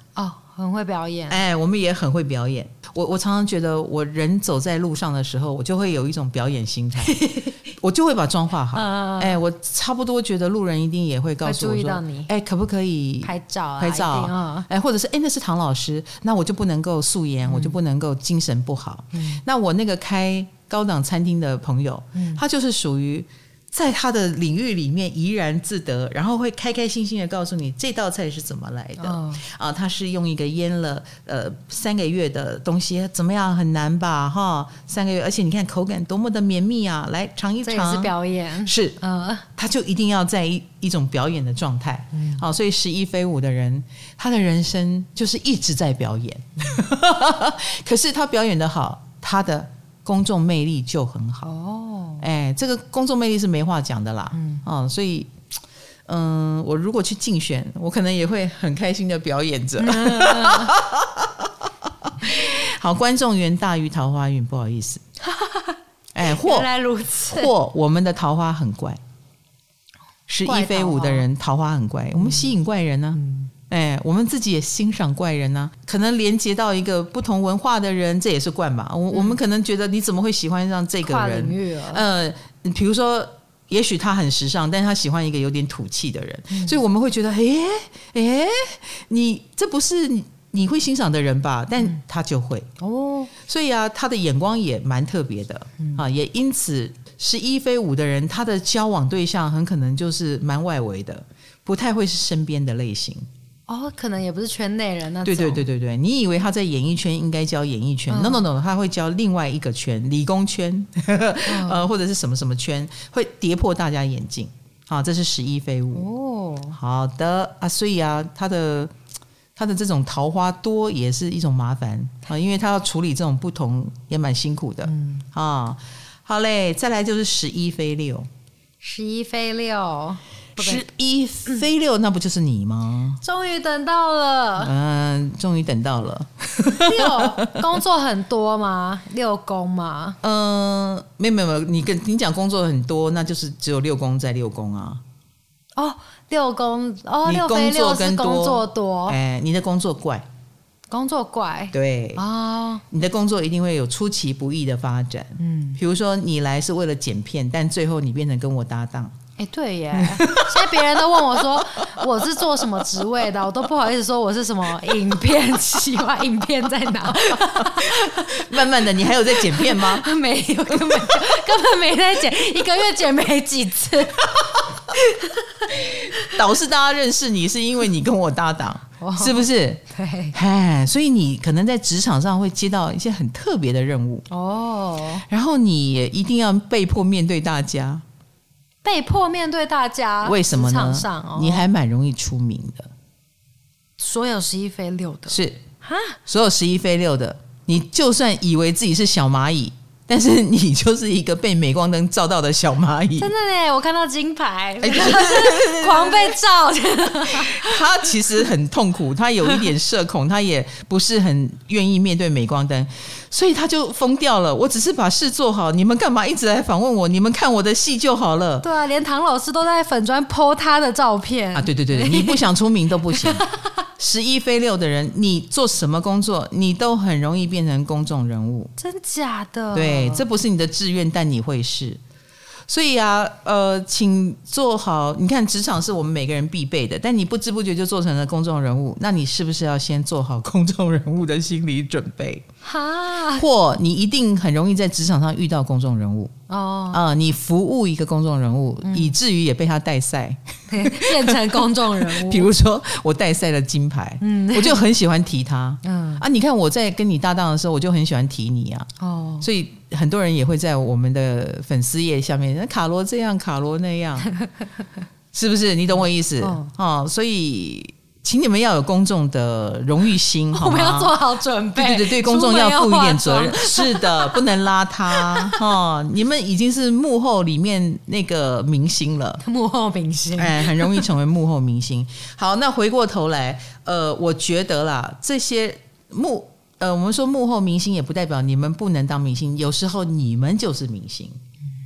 哦很会表演。哎，我们也很会表演。我我常常觉得，我人走在路上的时候，我就会有一种表演心态，我就会把妆化好。哎，我差不多觉得路人一定也会告诉我说，哎，可不可以拍照？拍照？哎，或者是哎，那是唐老师，那我就不能够素颜，我就不能够精神不好。那我那个开高档餐厅的朋友，他就是属于。在他的领域里面怡然自得，然后会开开心心的告诉你这道菜是怎么来的、哦、啊？他是用一个腌了呃三个月的东西，怎么样？很难吧？哈，三个月，而且你看口感多么的绵密啊！来尝一尝，这也是表演，是，嗯，他就一定要在一一种表演的状态，嗯，好，所以十一飞舞的人，他的人生就是一直在表演，可是他表演的好，他的。公众魅力就很好。哦，哎，这个公众魅力是没话讲的啦，嗯，哦，所以，嗯，我如果去竞选，我可能也会很开心的表演着。嗯、好，观众缘大于桃花运，不好意思，哎，或原来如此，或我们的桃花很怪，是一飞舞的人桃花很怪，我们吸引怪人呢、啊。嗯哎，我们自己也欣赏怪人呢、啊，可能连接到一个不同文化的人，这也是怪吧。我、嗯、我们可能觉得你怎么会喜欢上这个人？呃，比如说，也许他很时尚，但是他喜欢一个有点土气的人，嗯、所以我们会觉得，哎哎，你这不是你你会欣赏的人吧？但他就会。哦，所以啊，他的眼光也蛮特别的、嗯、啊，也因此是一飞五的人，他的交往对象很可能就是蛮外围的，不太会是身边的类型。哦，可能也不是圈内人那种。对对对对对，你以为他在演艺圈应该教演艺圈、嗯、？No No No，他会教另外一个圈，理工圈，嗯、呃，或者是什么什么圈，会跌破大家眼镜。好，这是十一飞舞。哦，好的啊，所以啊，他的他的这种桃花多也是一种麻烦啊，因为他要处理这种不同也蛮辛苦的。嗯啊，好嘞，再来就是十一飞六，十一飞六。时一飞六，那不就是你吗？终于等到了，嗯，终于等到了。六工作很多吗？六宫吗？嗯，没有没有没有，你跟你讲工作很多，那就是只有六宫在六宫啊。哦，六宫哦，六飞六是工作多。哎，你的工作怪，工作怪，对啊，哦、你的工作一定会有出其不意的发展。嗯，比如说你来是为了剪片，但最后你变成跟我搭档。哎，对耶！现在别人都问我说我是做什么职位的，我都不好意思说我是什么影片企划，影片在哪？慢慢的，你还有在剪片吗？没有，根本根本没在剪，一个月剪没几次。导致大家认识你是因为你跟我搭档，哦、是不是？对，哎，所以你可能在职场上会接到一些很特别的任务哦，然后你也一定要被迫面对大家。被迫面对大家，为什么呢？哦、你还蛮容易出名的。所有十一飞六的是哈，所有十一飞六的，你就算以为自己是小蚂蚁。但是你就是一个被镁光灯照到的小蚂蚁，真的嘞！我看到金牌，狂被照。他其实很痛苦，他有一点社恐，他也不是很愿意面对镁光灯，所以他就疯掉了。我只是把事做好，你们干嘛一直来访问我？你们看我的戏就好了。对啊，连唐老师都在粉砖 po 他的照片啊！对对对对，你不想出名都不行。十一飞六的人，你做什么工作，你都很容易变成公众人物。真假的？对，这不是你的志愿，但你会是。所以啊，呃，请做好。你看，职场是我们每个人必备的，但你不知不觉就做成了公众人物，那你是不是要先做好公众人物的心理准备？哈，或你一定很容易在职场上遇到公众人物。哦，啊、呃，你服务一个公众人物，嗯、以至于也被他带赛，变成公众人物。比如说，我带赛了金牌，嗯，我就很喜欢提他，嗯啊，你看我在跟你搭档的时候，我就很喜欢提你啊，哦，所以很多人也会在我们的粉丝页下面，那卡罗这样，卡罗那样，是不是？你懂我意思？哦，哦，所以。请你们要有公众的荣誉心，好？我们要做好准备。对对对，对公众要负一点责任。是的，不能邋遢哈。你们已经是幕后里面那个明星了，幕后明星，哎，很容易成为幕后明星。好，那回过头来，呃，我觉得啦，这些幕，呃，我们说幕后明星也不代表你们不能当明星，有时候你们就是明星，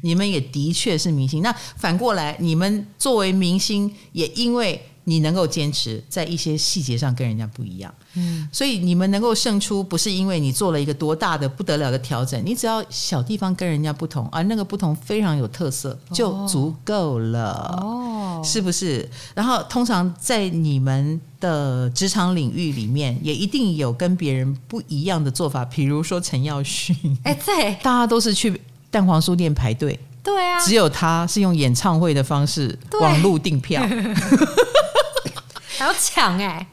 你们也的确是明星。那反过来，你们作为明星，也因为。你能够坚持在一些细节上跟人家不一样。嗯，所以你们能够胜出，不是因为你做了一个多大的不得了的调整，你只要小地方跟人家不同，而那个不同非常有特色，就足够了。哦，是不是？然后通常在你们的职场领域里面，也一定有跟别人不一样的做法。比如说陈耀迅，哎，对，大家都是去蛋黄书店排队，对啊，只有他是用演唱会的方式网路订票，还要抢哎。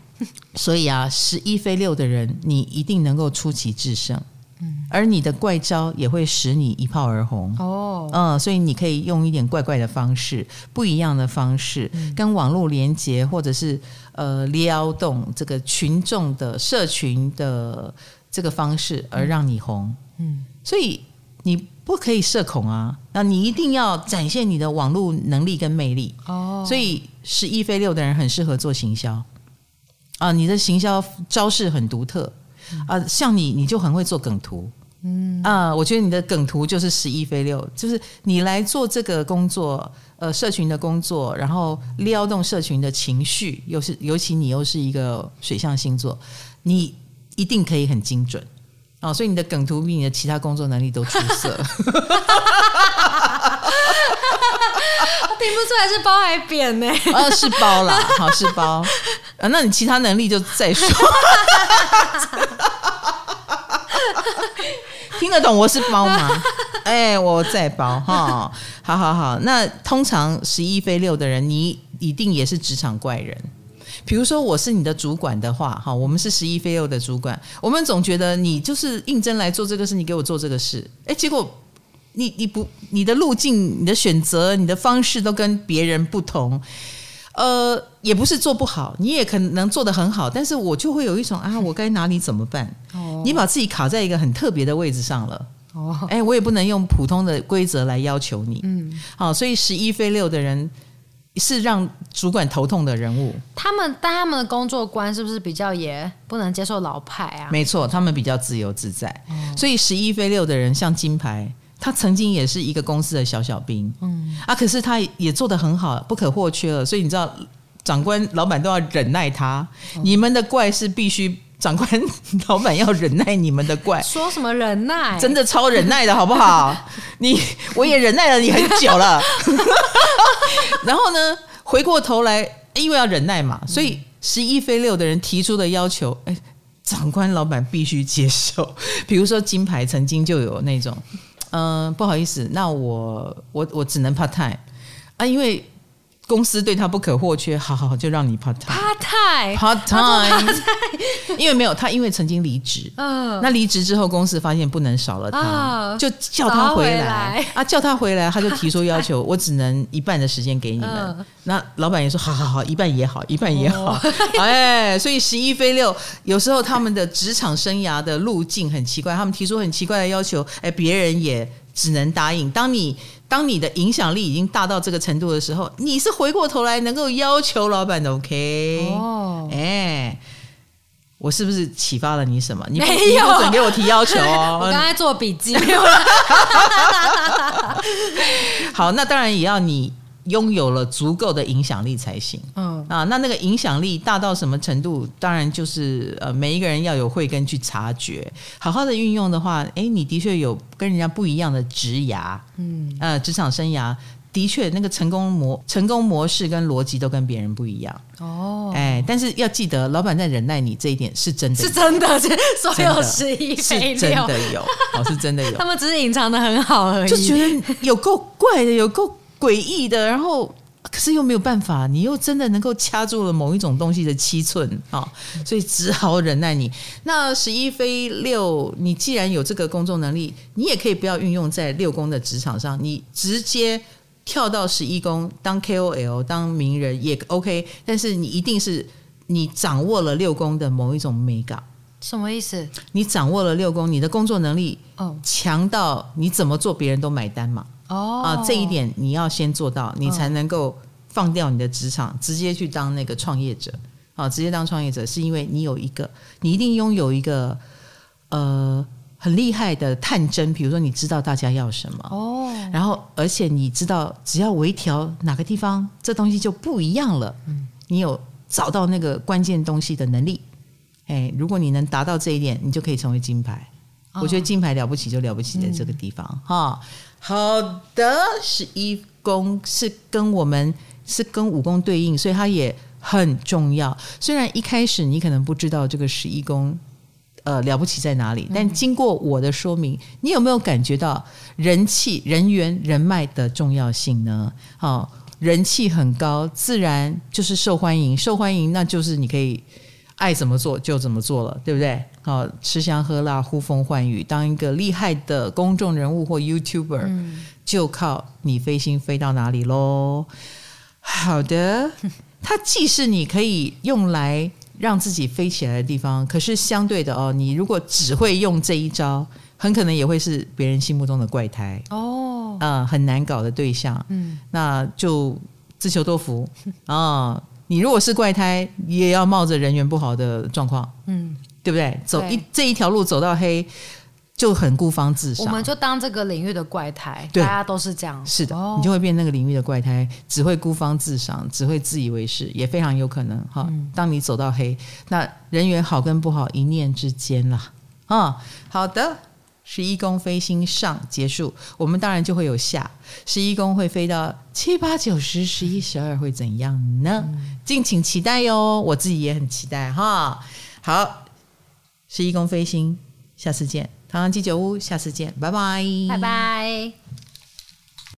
所以啊，十一飞六的人，你一定能够出奇制胜，嗯，而你的怪招也会使你一炮而红。哦，嗯，所以你可以用一点怪怪的方式，不一样的方式，嗯、跟网络连接，或者是呃撩动这个群众的社群的这个方式，而让你红，嗯，所以你不可以社恐啊，那你一定要展现你的网络能力跟魅力。哦，所以十一飞六的人很适合做行销。啊，你的行销招式很独特。啊，像你，你就很会做梗图，嗯。啊，我觉得你的梗图就是十一飞六，就是你来做这个工作，呃，社群的工作，然后撩动社群的情绪，又是尤其你又是一个水象星座，你一定可以很精准啊，所以你的梗图比你的其他工作能力都出色。听不出来是包还扁呢？呃，是包啦，好是包。啊，那你其他能力就再说。听得懂我是包吗？哎，我再包哈。好好好，那通常十一飞六的人，你一定也是职场怪人。比如说我是你的主管的话，哈，我们是十一飞六的主管，我们总觉得你就是应征来做这个事，你给我做这个事，哎，结果。你你不你的路径、你的选择、你的方式都跟别人不同，呃，也不是做不好，你也可能做得很好，但是我就会有一种啊，我该拿你怎么办？哦，你把自己卡在一个很特别的位置上了，哦，哎，我也不能用普通的规则来要求你，嗯，好，所以十一飞六的人是让主管头痛的人物。他们但他们的工作观是不是比较也不能接受老派啊？没错，他们比较自由自在，哦，所以十一飞六的人像金牌。他曾经也是一个公司的小小兵，嗯啊，可是他也做得很好，不可或缺了。所以你知道，长官、老板都要忍耐他。嗯、你们的怪是必须长官、老板要忍耐你们的怪。说什么忍耐？真的超忍耐的好不好？你我也忍耐了你很久了。然后呢，回过头来，因为要忍耐嘛，所以十一飞六的人提出的要求，哎，长官、老板必须接受。比如说金牌曾经就有那种。嗯，不好意思，那我我我只能 part time 啊，因为公司对他不可或缺，好好好，就让你 part time。part time，part time，因为没有他，因为曾经离职，嗯，那离职之后，公司发现不能少了他，哦、就叫他回来，啊，叫他回来，他就提出要求，我只能一半的时间给你们。嗯、那老板也说，好好好，一半也好，一半也好，哦、哎，所以十一飞六，有时候他们的职场生涯的路径很奇怪，他们提出很奇怪的要求，哎，别人也只能答应。当你当你的影响力已经大到这个程度的时候，你是回过头来能够要求老板的，OK？哦，哎，我是不是启发了你什么？你，没有，不准给我提要求哦。我刚才做笔记。好，那当然也要你。拥有了足够的影响力才行。嗯啊，那那个影响力大到什么程度？当然就是呃，每一个人要有慧根去察觉，好好的运用的话，哎，你的确有跟人家不一样的职涯，嗯呃，职场生涯的确那个成功模成功模式跟逻辑都跟别人不一样。哦，哎，但是要记得，老板在忍耐你这一点是真的，是真的，所有十一是真的有，哦，是真的有。他们只是隐藏的很好而已，就觉得有够怪的，有够。诡异的，然后可是又没有办法，你又真的能够掐住了某一种东西的七寸啊，所以只好忍耐你。那十一飞六，你既然有这个工作能力，你也可以不要运用在六宫的职场上，你直接跳到十一宫当 KOL 当名人也 OK。但是你一定是你掌握了六宫的某一种美感，什么意思？你掌握了六宫，你的工作能力哦强到你怎么做别人都买单嘛。哦啊，这一点你要先做到，你才能够放掉你的职场，直接去当那个创业者啊！直接当创业者，是因为你有一个，你一定拥有一个呃很厉害的探针，比如说你知道大家要什么哦，然后而且你知道只要微调哪个地方，这东西就不一样了，嗯，你有找到那个关键东西的能力。哎，如果你能达到这一点，你就可以成为金牌。哦、我觉得金牌了不起就了不起在这个地方哈、嗯。好的，十一宫是跟我们是跟五宫对应，所以它也很重要。虽然一开始你可能不知道这个十一宫呃了不起在哪里，但经过我的说明，你有没有感觉到人气、人缘、人脉的重要性呢？好，人气很高，自然就是受欢迎，受欢迎那就是你可以。爱怎么做就怎么做了，对不对？好，吃香喝辣、呼风唤雨，当一个厉害的公众人物或 YouTuber，嗯，就靠你飞星飞到哪里喽。好的，它既是你可以用来让自己飞起来的地方，可是相对的哦，你如果只会用这一招，很可能也会是别人心目中的怪胎哦，嗯，很难搞的对象，嗯，那就自求多福 啊。哦你如果是怪胎，也要冒着人缘不好的状况，嗯，对不对？走一这一条路走到黑，就很孤芳自赏。我们就当这个领域的怪胎，大家都是这样。是的，哦，你就会变那个领域的怪胎，只会孤芳自赏，只会自以为是，也非常有可能哈。当你走到黑，那人缘好跟不好一念之间啦。啊，好的。十一宫飞星上结束，我们当然就会有下。十一宫会飞到七八九十十一十二会怎样呢？嗯、敬请期待哟！我自己也很期待哈。好，十一宫飞星，下次见。唐唐鸡酒屋，下次见，拜拜，拜拜。